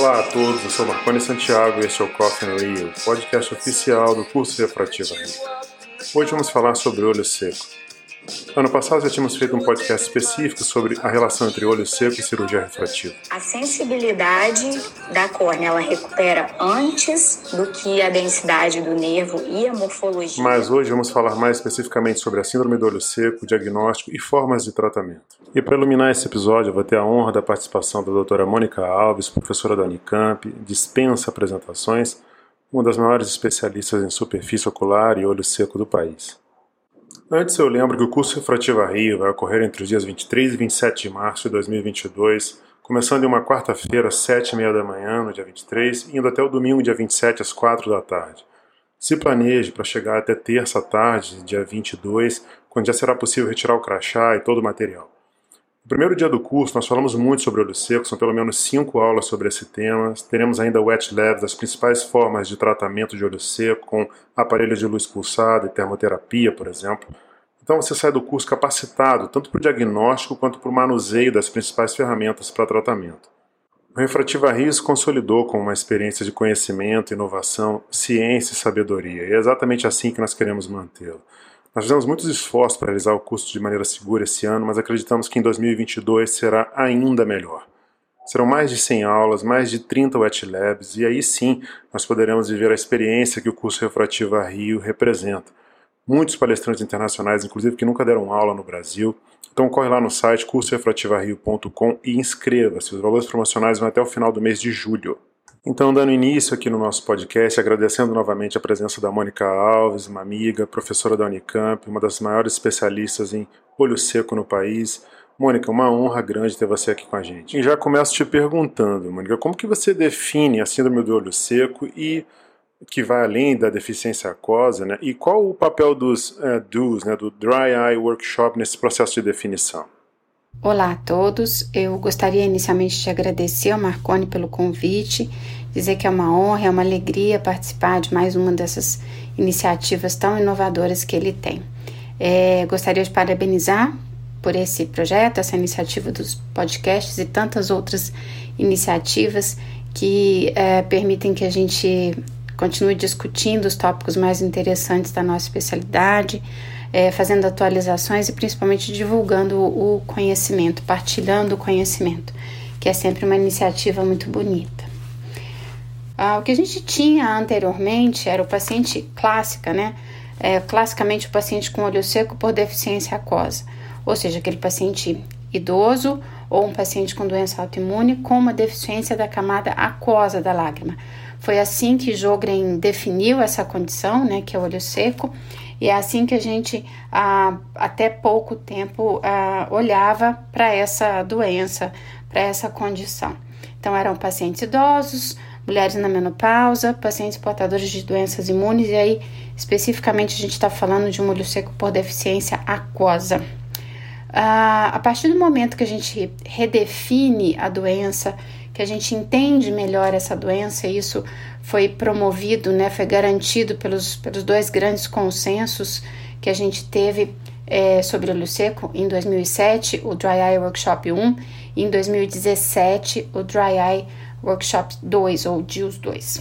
Olá a todos, eu sou Marconi Santiago e este é o Coffee Rio, podcast oficial do curso Refrativa Rio. Hoje vamos falar sobre olho seco. Ano passado já tínhamos feito um podcast específico sobre a relação entre olho seco e cirurgia refrativa. A sensibilidade da córnea ela recupera antes do que a densidade do nervo e a morfologia. Mas hoje vamos falar mais especificamente sobre a síndrome do olho seco, diagnóstico e formas de tratamento. E para iluminar esse episódio, eu vou ter a honra da participação da doutora Mônica Alves, professora da Unicamp, dispensa apresentações, uma das maiores especialistas em superfície ocular e olho seco do país. Antes eu lembro que o curso Refrativa Rio vai ocorrer entre os dias 23 e 27 de março de 2022, começando em uma quarta-feira às 7 e meia da manhã, no dia 23, indo até o domingo, dia 27, às 4 da tarde. Se planeje para chegar até terça tarde, dia 22, quando já será possível retirar o crachá e todo o material. Primeiro dia do curso, nós falamos muito sobre olho seco, são pelo menos cinco aulas sobre esse tema. Teremos ainda wet lab das principais formas de tratamento de olho seco, com aparelho de luz pulsada e termoterapia, por exemplo. Então você sai do curso capacitado tanto para o diagnóstico quanto para o manuseio das principais ferramentas para tratamento. O Refrativa Rio se consolidou como uma experiência de conhecimento, inovação, ciência e sabedoria, e é exatamente assim que nós queremos mantê-lo. Nós fizemos muitos esforços para realizar o curso de maneira segura esse ano, mas acreditamos que em 2022 será ainda melhor. Serão mais de 100 aulas, mais de 30 wet labs, e aí sim nós poderemos viver a experiência que o curso Refrativa Rio representa muitos palestrantes internacionais, inclusive que nunca deram aula no Brasil. Então corre lá no site cursofrativario.com e inscreva-se. Os valores promocionais vão até o final do mês de julho. Então, dando início aqui no nosso podcast, agradecendo novamente a presença da Mônica Alves, uma amiga, professora da Unicamp, uma das maiores especialistas em olho seco no país. Mônica, uma honra grande ter você aqui com a gente. E já começo te perguntando, Mônica, como que você define a síndrome do olho seco e que vai além da deficiência aquosa, né? E qual o papel dos uh, DOs, né, do Dry Eye Workshop nesse processo de definição? Olá a todos, eu gostaria inicialmente de agradecer ao Marconi pelo convite, dizer que é uma honra, é uma alegria participar de mais uma dessas iniciativas tão inovadoras que ele tem. É, gostaria de parabenizar por esse projeto, essa iniciativa dos podcasts e tantas outras iniciativas que é, permitem que a gente continue discutindo os tópicos mais interessantes da nossa especialidade, é, fazendo atualizações e principalmente divulgando o conhecimento, partilhando o conhecimento, que é sempre uma iniciativa muito bonita. Ah, o que a gente tinha anteriormente era o paciente clássica, né? É, classicamente o paciente com olho seco por deficiência aquosa, ou seja, aquele paciente idoso ou um paciente com doença autoimune com uma deficiência da camada aquosa da lágrima, foi assim que Jogren definiu essa condição, né, que é o olho seco, e é assim que a gente, ah, até pouco tempo, ah, olhava para essa doença, para essa condição. Então, eram pacientes idosos, mulheres na menopausa, pacientes portadores de doenças imunes, e aí, especificamente, a gente está falando de um olho seco por deficiência aquosa. Ah, a partir do momento que a gente redefine a doença que a gente entende melhor essa doença, e isso foi promovido, né, foi garantido pelos, pelos dois grandes consensos que a gente teve é, sobre o olho seco em 2007, o Dry Eye Workshop 1, e em 2017, o Dry Eye Workshop 2, ou DIUS 2.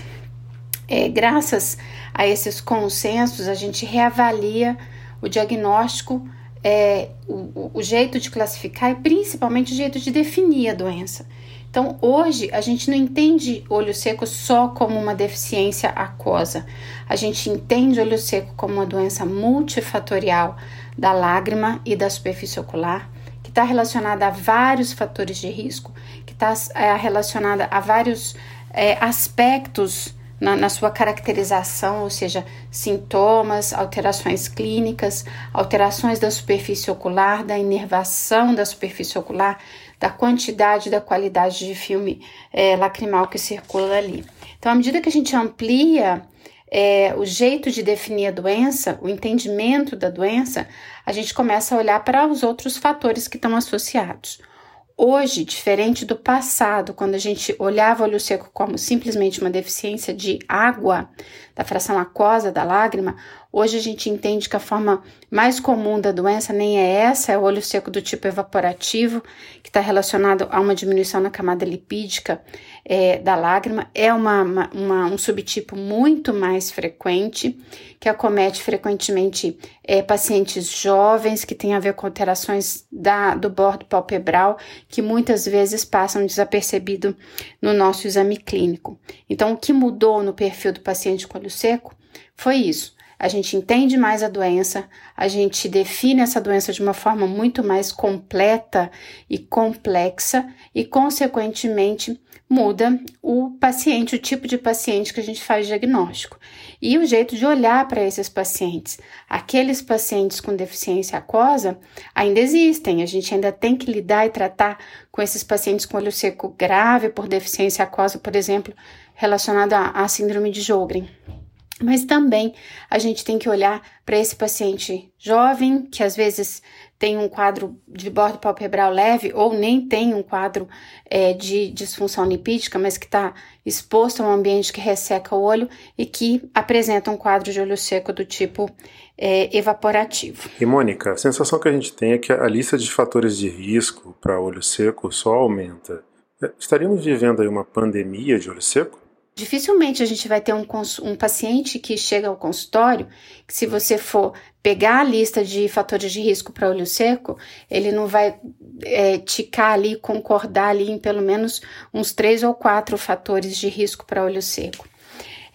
É, graças a esses consensos, a gente reavalia o diagnóstico, é, o, o jeito de classificar e principalmente o jeito de definir a doença. Então, hoje, a gente não entende olho seco só como uma deficiência aquosa. A gente entende olho seco como uma doença multifatorial da lágrima e da superfície ocular, que está relacionada a vários fatores de risco, que está é, relacionada a vários é, aspectos na, na, sua caracterização, ou seja, sintomas, alterações clínicas, alterações da superfície ocular, da inervação da superfície ocular, da quantidade da qualidade de filme é, lacrimal que circula ali. Então, à medida que a gente amplia é, o jeito de definir a doença, o entendimento da doença, a gente começa a olhar para os outros fatores que estão associados. Hoje, diferente do passado, quando a gente olhava o olho seco como simplesmente uma deficiência de água, da fração aquosa da lágrima, hoje a gente entende que a forma mais comum da doença nem é essa, é o olho seco do tipo evaporativo, que está relacionado a uma diminuição na camada lipídica é, da lágrima, é uma, uma, uma, um subtipo muito mais frequente, que acomete frequentemente é, pacientes jovens que têm a ver com alterações da, do bordo palpebral, que muitas vezes passam desapercebido no nosso exame clínico. Então, o que mudou no perfil do paciente com olho seco foi isso a gente entende mais a doença, a gente define essa doença de uma forma muito mais completa e complexa e, consequentemente, muda o paciente, o tipo de paciente que a gente faz diagnóstico e o jeito de olhar para esses pacientes. Aqueles pacientes com deficiência aquosa ainda existem, a gente ainda tem que lidar e tratar com esses pacientes com olho seco grave por deficiência aquosa, por exemplo, relacionada à síndrome de Jogren. Mas também a gente tem que olhar para esse paciente jovem, que às vezes tem um quadro de bordo palpebral leve ou nem tem um quadro é, de disfunção lipídica, mas que está exposto a um ambiente que resseca o olho e que apresenta um quadro de olho seco do tipo é, evaporativo. E Mônica, a sensação que a gente tem é que a lista de fatores de risco para olho seco só aumenta. É, estaríamos vivendo aí uma pandemia de olho seco? Dificilmente a gente vai ter um, um paciente que chega ao consultório, que se você for pegar a lista de fatores de risco para olho seco, ele não vai é, ticar ali, concordar ali em pelo menos uns três ou quatro fatores de risco para olho seco.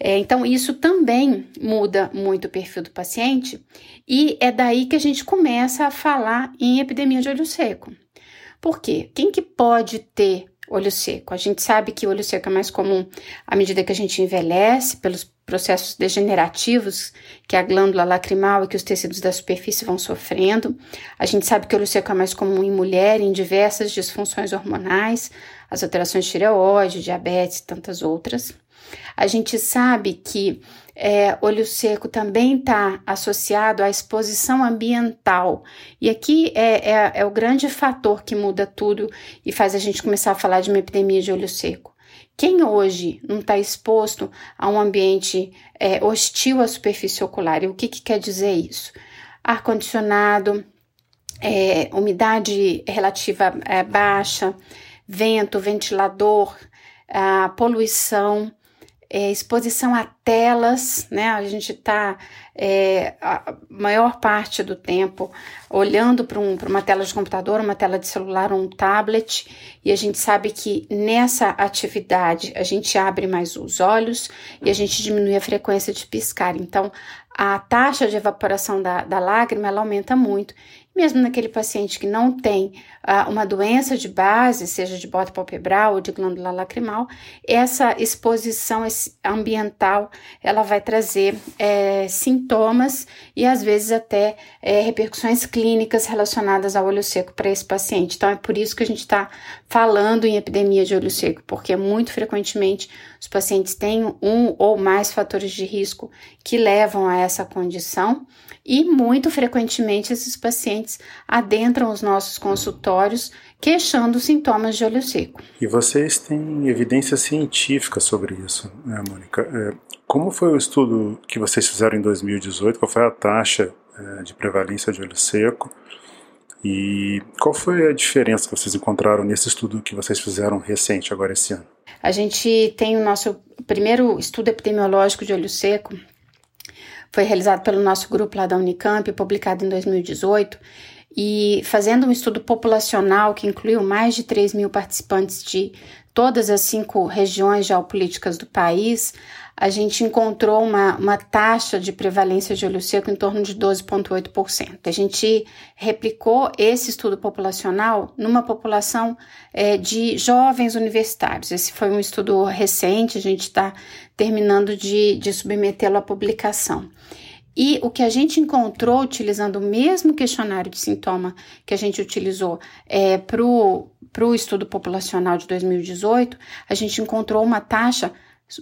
É, então, isso também muda muito o perfil do paciente, e é daí que a gente começa a falar em epidemia de olho seco. Por quê? Quem que pode ter olho seco. A gente sabe que o olho seco é mais comum à medida que a gente envelhece, pelos processos degenerativos que a glândula lacrimal e que os tecidos da superfície vão sofrendo. A gente sabe que o olho seco é mais comum em mulher, em diversas disfunções hormonais, as alterações de tireoide, diabetes e tantas outras. A gente sabe que é, olho seco também está associado à exposição ambiental. E aqui é, é, é o grande fator que muda tudo e faz a gente começar a falar de uma epidemia de olho seco. Quem hoje não está exposto a um ambiente é, hostil à superfície ocular? E o que, que quer dizer isso? Ar-condicionado, é, umidade relativa é, baixa, vento, ventilador, poluição, é, exposição a telas, né? A gente está é, a maior parte do tempo olhando para um, uma tela de computador, uma tela de celular, um tablet, e a gente sabe que nessa atividade a gente abre mais os olhos e a gente diminui a frequência de piscar. Então, a taxa de evaporação da, da lágrima ela aumenta muito mesmo naquele paciente que não tem uh, uma doença de base, seja de bota palpebral ou de glândula lacrimal, essa exposição ambiental ela vai trazer é, sintomas e às vezes até é, repercussões clínicas relacionadas ao olho seco para esse paciente. Então é por isso que a gente está falando em epidemia de olho seco, porque muito frequentemente os pacientes têm um ou mais fatores de risco que levam a essa condição e muito frequentemente esses pacientes adentram os nossos consultórios queixando sintomas de olho seco. E vocês têm evidência científica sobre isso, né, Mônica? É, como foi o estudo que vocês fizeram em 2018? Qual foi a taxa é, de prevalência de olho seco? E qual foi a diferença que vocês encontraram nesse estudo que vocês fizeram recente, agora esse ano? A gente tem o nosso primeiro estudo epidemiológico de olho seco, foi realizado pelo nosso grupo lá da Unicamp, publicado em 2018, e fazendo um estudo populacional que incluiu mais de 3 mil participantes de todas as cinco regiões geopolíticas do país, a gente encontrou uma, uma taxa de prevalência de olho seco em torno de 12,8%. A gente replicou esse estudo populacional numa população é, de jovens universitários. Esse foi um estudo recente, a gente está terminando de, de submetê-lo à publicação. E o que a gente encontrou utilizando o mesmo questionário de sintoma que a gente utilizou é, para o estudo populacional de 2018, a gente encontrou uma taxa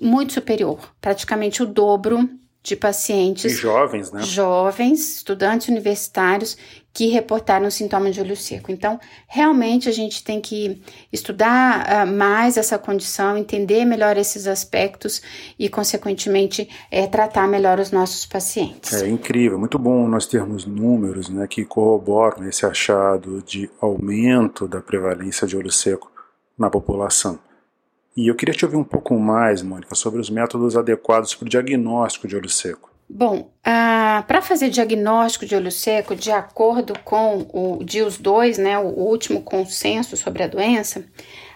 muito superior, praticamente o dobro de pacientes jovens, né? Jovens, estudantes universitários que reportaram sintomas de olho seco. Então, realmente a gente tem que estudar uh, mais essa condição, entender melhor esses aspectos e, consequentemente, é, tratar melhor os nossos pacientes. É incrível, muito bom nós termos números né, que corroboram esse achado de aumento da prevalência de olho seco na população. E eu queria te ouvir um pouco mais, Mônica, sobre os métodos adequados para o diagnóstico de olho seco. Bom, para fazer diagnóstico de olho seco, de acordo com o DIUS 2, né, o último consenso sobre a doença,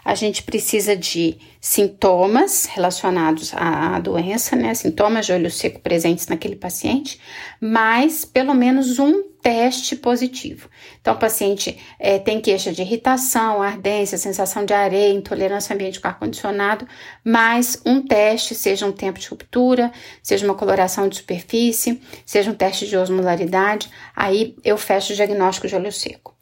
a gente precisa de sintomas relacionados à doença, né, sintomas de olho seco presentes naquele paciente, mais pelo menos um teste positivo. Então, o paciente é, tem queixa de irritação, ardência, sensação de areia, intolerância ao ambiente com ar-condicionado, mais um teste, seja um tempo de ruptura, seja uma coloração de superfície, seja um teste de osmolaridade, aí eu fecho o diagnóstico de olho seco.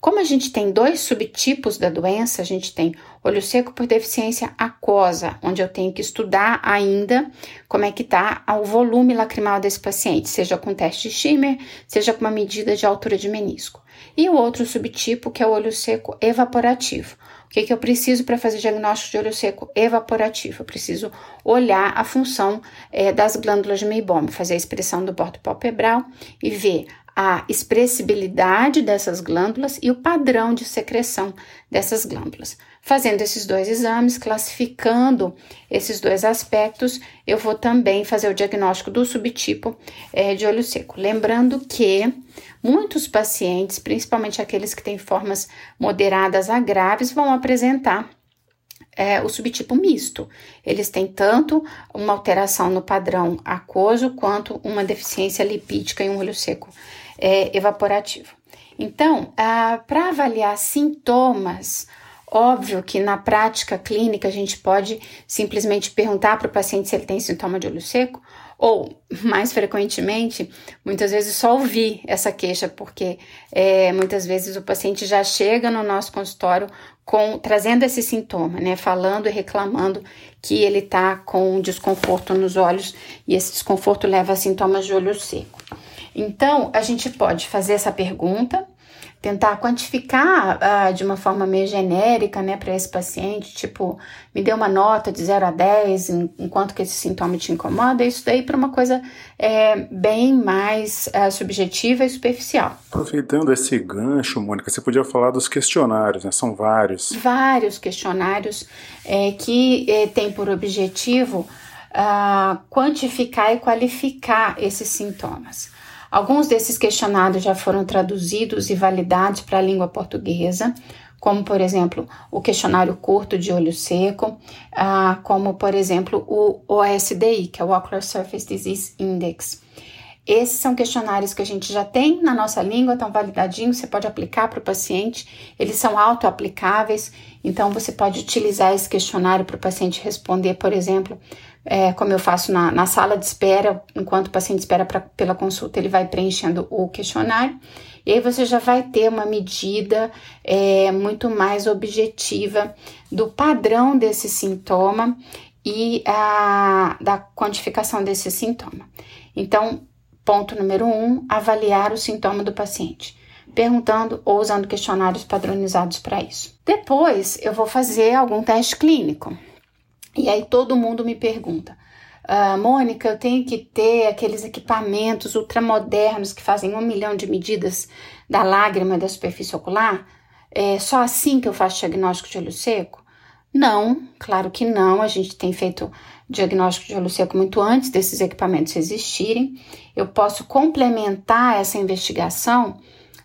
Como a gente tem dois subtipos da doença, a gente tem olho seco por deficiência aquosa, onde eu tenho que estudar ainda como é que está o volume lacrimal desse paciente, seja com teste Schirmer, seja com uma medida de altura de menisco. E o outro subtipo, que é o olho seco evaporativo. O que, que eu preciso para fazer diagnóstico de olho seco evaporativo? Eu preciso olhar a função é, das glândulas de Meibom, fazer a expressão do bordo palpebral e ver a expressibilidade dessas glândulas e o padrão de secreção dessas glândulas. Fazendo esses dois exames, classificando esses dois aspectos, eu vou também fazer o diagnóstico do subtipo é, de olho seco. Lembrando que muitos pacientes, principalmente aqueles que têm formas moderadas a graves, vão apresentar é, o subtipo misto. Eles têm tanto uma alteração no padrão aquoso quanto uma deficiência lipídica em um olho seco é, evaporativo. Então, para avaliar sintomas, óbvio que na prática clínica a gente pode simplesmente perguntar para o paciente se ele tem sintoma de olho seco, ou mais frequentemente, muitas vezes só ouvir essa queixa, porque é, muitas vezes o paciente já chega no nosso consultório com trazendo esse sintoma, né, falando e reclamando que ele está com desconforto nos olhos e esse desconforto leva a sintomas de olho seco. Então, a gente pode fazer essa pergunta, tentar quantificar uh, de uma forma meio genérica, né, para esse paciente, tipo, me dê uma nota de 0 a 10, enquanto que esse sintoma te incomoda, isso daí para uma coisa é, bem mais uh, subjetiva e superficial. Aproveitando esse gancho, Mônica, você podia falar dos questionários, né? São vários. Vários questionários é, que é, têm por objetivo uh, quantificar e qualificar esses sintomas. Alguns desses questionários já foram traduzidos e validados para a língua portuguesa, como por exemplo o questionário curto de olho seco, ah, como por exemplo o OSDI, que é o Ocular Surface Disease Index. Esses são questionários que a gente já tem na nossa língua, estão validadinhos, você pode aplicar para o paciente, eles são auto-aplicáveis, então você pode utilizar esse questionário para o paciente responder, por exemplo, é, como eu faço na, na, sala de espera, enquanto o paciente espera pra, pela consulta, ele vai preenchendo o questionário, e aí você já vai ter uma medida é, muito mais objetiva do padrão desse sintoma e a, da quantificação desse sintoma. Então, ponto número um, avaliar o sintoma do paciente perguntando ou usando questionários padronizados para isso. Depois, eu vou fazer algum teste clínico. E aí todo mundo me pergunta, ah, Mônica, eu tenho que ter aqueles equipamentos ultramodernos que fazem um milhão de medidas da lágrima da superfície ocular? É só assim que eu faço diagnóstico de olho seco? Não, claro que não. A gente tem feito diagnóstico de olho seco muito antes desses equipamentos existirem. Eu posso complementar essa investigação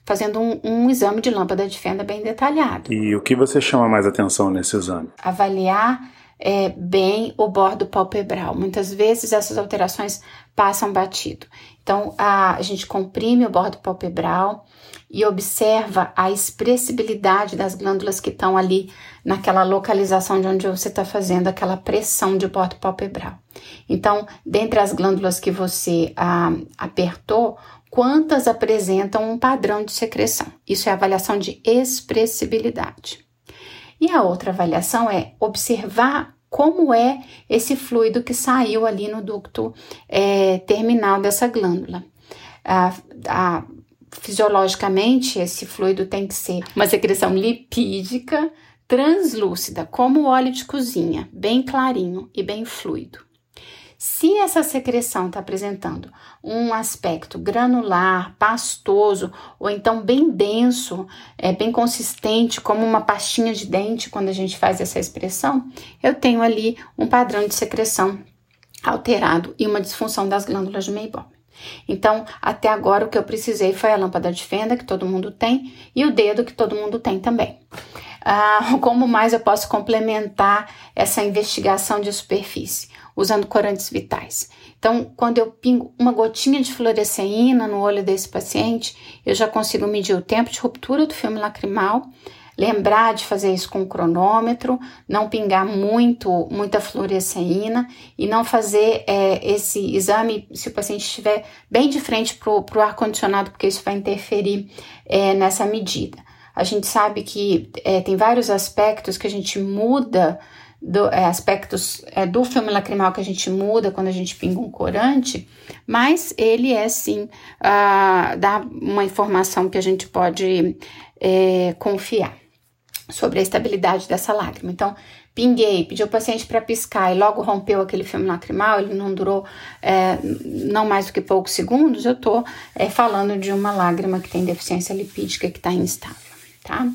fazendo um, um, exame de lâmpada de fenda bem detalhado. E o que você chama mais atenção nesse exame? Avaliar é, bem o bordo palpebral. Muitas vezes essas alterações passam batido. Então, a, a gente comprime o bordo palpebral e observa a expressibilidade das glândulas que estão ali naquela localização de onde você está fazendo aquela pressão de bordo palpebral. Então, dentre as glândulas que você a, apertou, quantas apresentam um padrão de secreção? Isso é avaliação de expressibilidade. E a outra avaliação é observar como é esse fluido que saiu ali no ducto é, terminal dessa glândula. A, a, fisiologicamente, esse fluido tem que ser uma secreção lipídica, translúcida, como o óleo de cozinha, bem clarinho e bem fluido. Se essa secreção está apresentando um aspecto granular, pastoso, ou então bem denso, é, bem consistente, como uma pastinha de dente, quando a gente faz essa expressão, eu tenho ali um padrão de secreção alterado e uma disfunção das glândulas de Meibom. Então, até agora o que eu precisei foi a lâmpada de fenda, que todo mundo tem, e o dedo, que todo mundo tem também. Ah, como mais eu posso complementar essa investigação de superfície? Usando corantes vitais. Então, quando eu pingo uma gotinha de fluoresceína no olho desse paciente, eu já consigo medir o tempo de ruptura do filme lacrimal, lembrar de fazer isso com o cronômetro, não pingar muito, muita fluoresceína e não fazer é, esse exame se o paciente estiver bem de frente para o ar-condicionado, porque isso vai interferir é, nessa medida. A gente sabe que é, tem vários aspectos que a gente muda do, é, aspectos é, do filme lacrimal que a gente muda quando a gente pinga um corante, mas ele é sim uh, dá uma informação que a gente pode é, confiar sobre a estabilidade dessa lágrima. Então, pinguei, pedi ao paciente para piscar e logo rompeu aquele filme lacrimal, ele não durou é, não mais do que poucos segundos, eu estou é, falando de uma lágrima que tem deficiência lipídica que está instável, tá?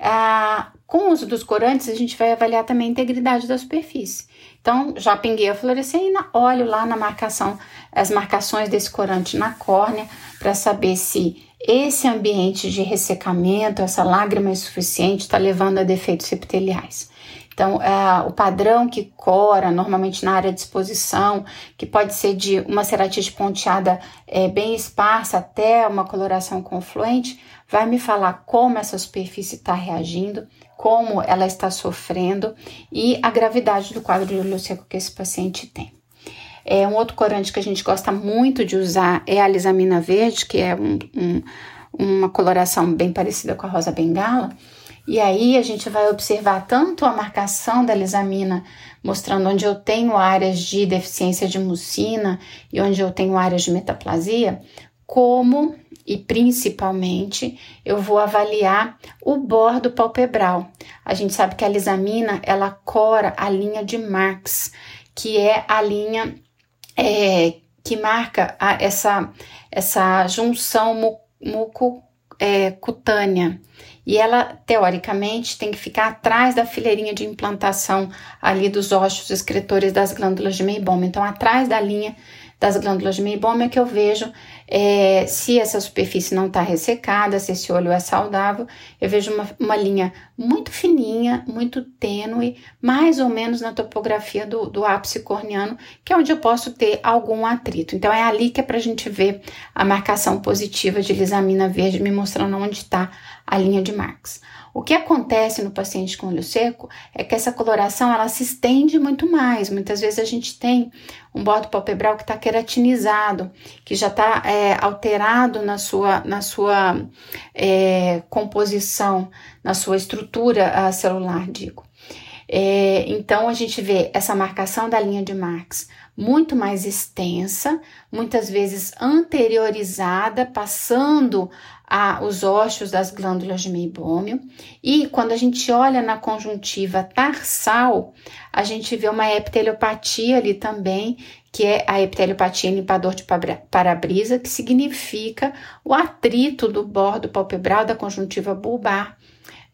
Ah, com o uso dos corantes, a gente vai avaliar também a integridade da superfície. Então, já pinguei a fluoresceína, olho lá na marcação, as marcações desse corante na córnea, para saber se esse ambiente de ressecamento, essa lágrima insuficiente, está levando a defeitos epiteliais. Então, é, o padrão que cora, normalmente na área de exposição, que pode ser de uma ceratite ponteada é, bem esparsa até uma coloração confluente, vai me falar como essa superfície está reagindo, como ela está sofrendo e a gravidade do quadro de olho seco que esse paciente tem. É, um outro corante que a gente gosta muito de usar é a lisamina verde, que é um, um, uma coloração bem parecida com a rosa bengala. E aí a gente vai observar tanto a marcação da lisamina, mostrando onde eu tenho áreas de deficiência de mucina e onde eu tenho áreas de metaplasia, como e principalmente eu vou avaliar o bordo palpebral. A gente sabe que a lisamina ela cora a linha de Marx, que é a linha é, que marca a, essa, essa junção muco-cutânea. É, e ela, teoricamente, tem que ficar atrás da fileirinha de implantação ali dos ossos excretores das glândulas de Meibom. Então, atrás da linha das glândulas de meiboma é que eu vejo é, se essa superfície não está ressecada, se esse olho é saudável. Eu vejo uma, uma linha muito fininha, muito tênue, mais ou menos na topografia do, do ápice corneano, que é onde eu posso ter algum atrito. Então, é ali que é para a gente ver a marcação positiva de lisamina verde, me mostrando onde está a linha de Marx. O que acontece no paciente com olho seco é que essa coloração ela se estende muito mais. Muitas vezes a gente tem um bordo palpebral que está queratinizado, que já está é, alterado na sua, na sua é, composição, na sua estrutura celular, digo. É, então a gente vê essa marcação da linha de Marx muito mais extensa, muitas vezes anteriorizada, passando a, os ossos das glândulas de meibômio. E quando a gente olha na conjuntiva tarsal, a gente vê uma epiteliopatia ali também, que é a epiteliopatia limpador de para-brisa, que significa o atrito do bordo palpebral da conjuntiva bulbar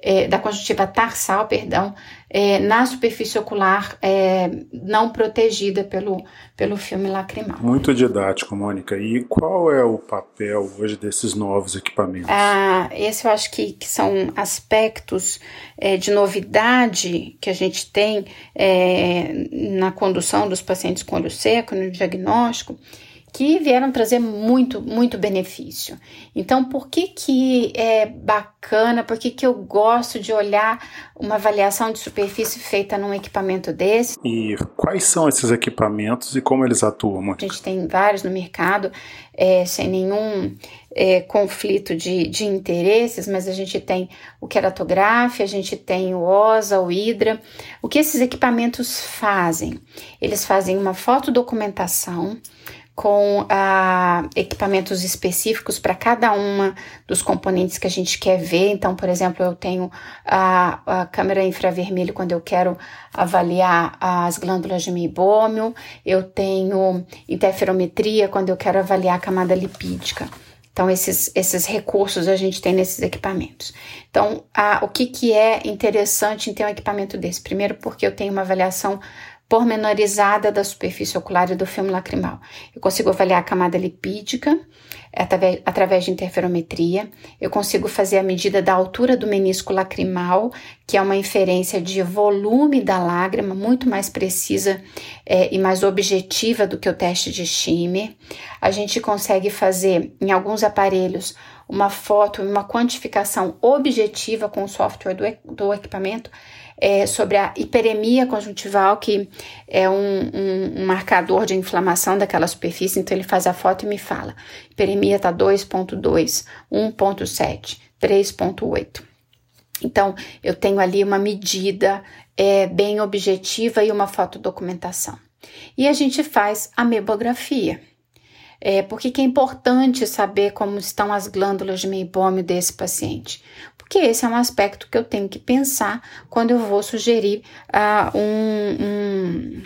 é, da conjuntiva tarsal, perdão, é, na superfície ocular é, não protegida pelo, pelo filme lacrimal. Muito didático, Mônica. E qual é o papel hoje desses novos equipamentos? Ah, esse eu acho que, que são aspectos é, de novidade que a gente tem é, na condução dos pacientes com olho seco, no diagnóstico que vieram trazer muito, muito benefício. Então, por que que é bacana, por que que eu gosto de olhar uma avaliação de superfície feita num equipamento desse? E quais são esses equipamentos e como eles atuam? A gente tem vários no mercado, é, sem nenhum é, conflito de, de interesses, mas a gente tem o queratografia, a gente tem o OSA, o Hydra. O que esses equipamentos fazem? Eles fazem uma fotodocumentação com ah, equipamentos específicos para cada uma dos componentes que a gente quer ver. Então, por exemplo, eu tenho a, a câmera infravermelho quando eu quero avaliar as glândulas de meibômio, eu tenho interferometria quando eu quero avaliar a camada lipídica. Então, esses, esses recursos a gente tem nesses equipamentos. Então, a, o que, que é interessante em ter um equipamento desse? Primeiro, porque eu tenho uma avaliação pormenorizada da superfície ocular e do filme lacrimal. Eu consigo avaliar a camada lipídica através, de interferometria. Eu consigo fazer a medida da altura do menisco lacrimal, que é uma inferência de volume da lágrima, muito mais precisa é, e mais objetiva do que o teste de Schimmer. A gente consegue fazer, em alguns aparelhos, uma foto uma quantificação objetiva com o software do, do equipamento é, sobre a hiperemia conjuntival, que é um, um, um, marcador de inflamação daquela superfície. Então, ele faz a foto e me fala: hiperemia está 2,2, 1,7, 3,8. Então, eu tenho ali uma medida é, bem objetiva e uma fotodocumentação. E a gente faz a memografia. É, por que, é importante saber como estão as glândulas de meibômio desse paciente? Porque esse é um aspecto que eu tenho que pensar quando eu vou sugerir uh, um, um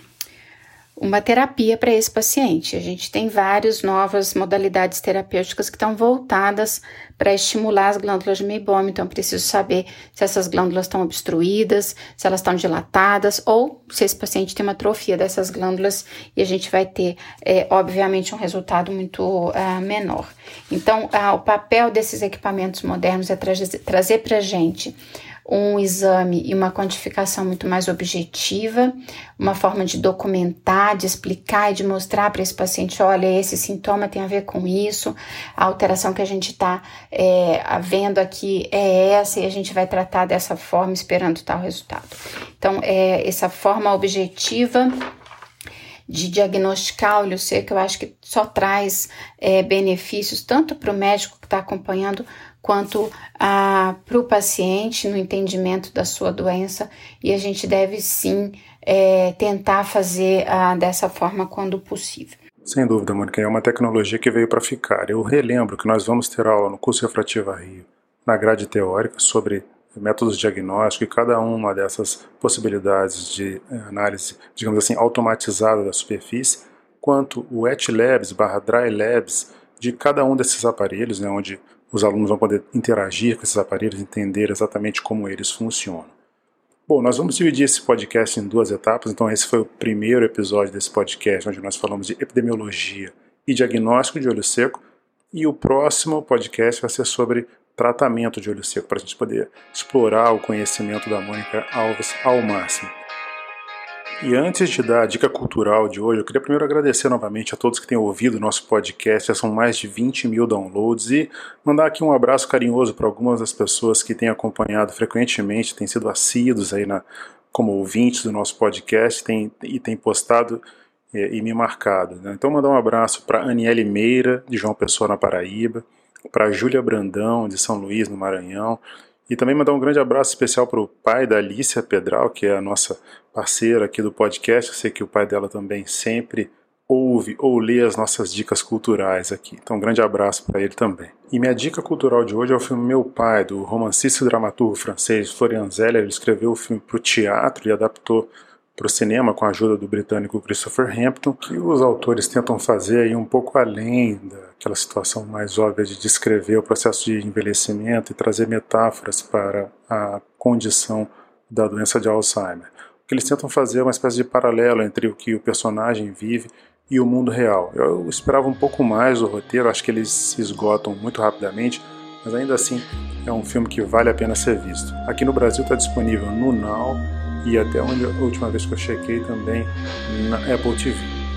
uma terapia para esse paciente. A gente tem várias novas modalidades terapêuticas que estão voltadas para estimular as glândulas de meibômio, então preciso saber se essas glândulas estão obstruídas, se elas estão dilatadas ou se esse paciente tem uma atrofia dessas glândulas e a gente vai ter, é, obviamente, um resultado muito uh, menor. Então, uh, o papel desses equipamentos modernos é tra trazer para a gente um exame e uma quantificação muito mais objetiva, uma forma de documentar, de explicar e de mostrar para esse paciente: olha, esse sintoma tem a ver com isso, a alteração que a gente está é, vendo aqui é essa e a gente vai tratar dessa forma, esperando tal resultado. Então, é essa forma objetiva de diagnosticar olho seco, eu acho que só traz é, benefícios tanto para o médico que está acompanhando quanto para o paciente no entendimento da sua doença e a gente deve sim é, tentar fazer ah, dessa forma quando possível. Sem dúvida, Mônica, é uma tecnologia que veio para ficar. Eu relembro que nós vamos ter aula no curso Refrativa Rio, na grade teórica, sobre métodos de diagnóstico e cada uma dessas possibilidades de eh, análise, digamos assim, automatizada da superfície, quanto o Wet Labs barra Dry Labs de cada um desses aparelhos, né, onde os alunos vão poder interagir com esses aparelhos, entender exatamente como eles funcionam. Bom, nós vamos dividir esse podcast em duas etapas, então esse foi o primeiro episódio desse podcast, onde nós falamos de epidemiologia e diagnóstico de olho seco, e o próximo podcast vai ser sobre tratamento de olho seco, para a gente poder explorar o conhecimento da Mônica Alves ao máximo. E antes de dar a dica cultural de hoje, eu queria primeiro agradecer novamente a todos que têm ouvido o nosso podcast, já são mais de 20 mil downloads, e mandar aqui um abraço carinhoso para algumas das pessoas que têm acompanhado frequentemente, têm sido assíduos aí na, como ouvintes do nosso podcast tem, e têm postado e, e me marcado. Né? Então, mandar um abraço para Aniele Meira, de João Pessoa, na Paraíba, para Júlia Brandão, de São Luís, no Maranhão, e também mandar um grande abraço especial para o pai da Alicia Pedral, que é a nossa parceira aqui do podcast. Eu sei que o pai dela também sempre ouve ou lê as nossas dicas culturais aqui. Então, um grande abraço para ele também. E minha dica cultural de hoje é o filme Meu Pai, do romancista e dramaturgo francês Florian Zeller. Ele escreveu o filme para o teatro e adaptou para o cinema com a ajuda do britânico Christopher Hampton, que os autores tentam fazer aí um pouco além daquela situação mais óbvia de descrever o processo de envelhecimento e trazer metáforas para a condição da doença de Alzheimer. Que eles tentam fazer uma espécie de paralelo entre o que o personagem vive e o mundo real. Eu esperava um pouco mais do roteiro, acho que eles se esgotam muito rapidamente, mas ainda assim é um filme que vale a pena ser visto. Aqui no Brasil está disponível no Now e até onde a última vez que eu chequei também na Apple TV.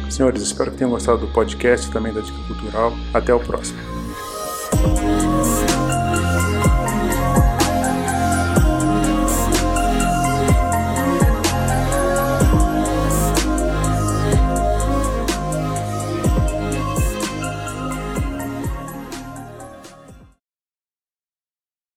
Senhores, espero que tenham gostado do podcast e também da dica cultural. Até o próximo.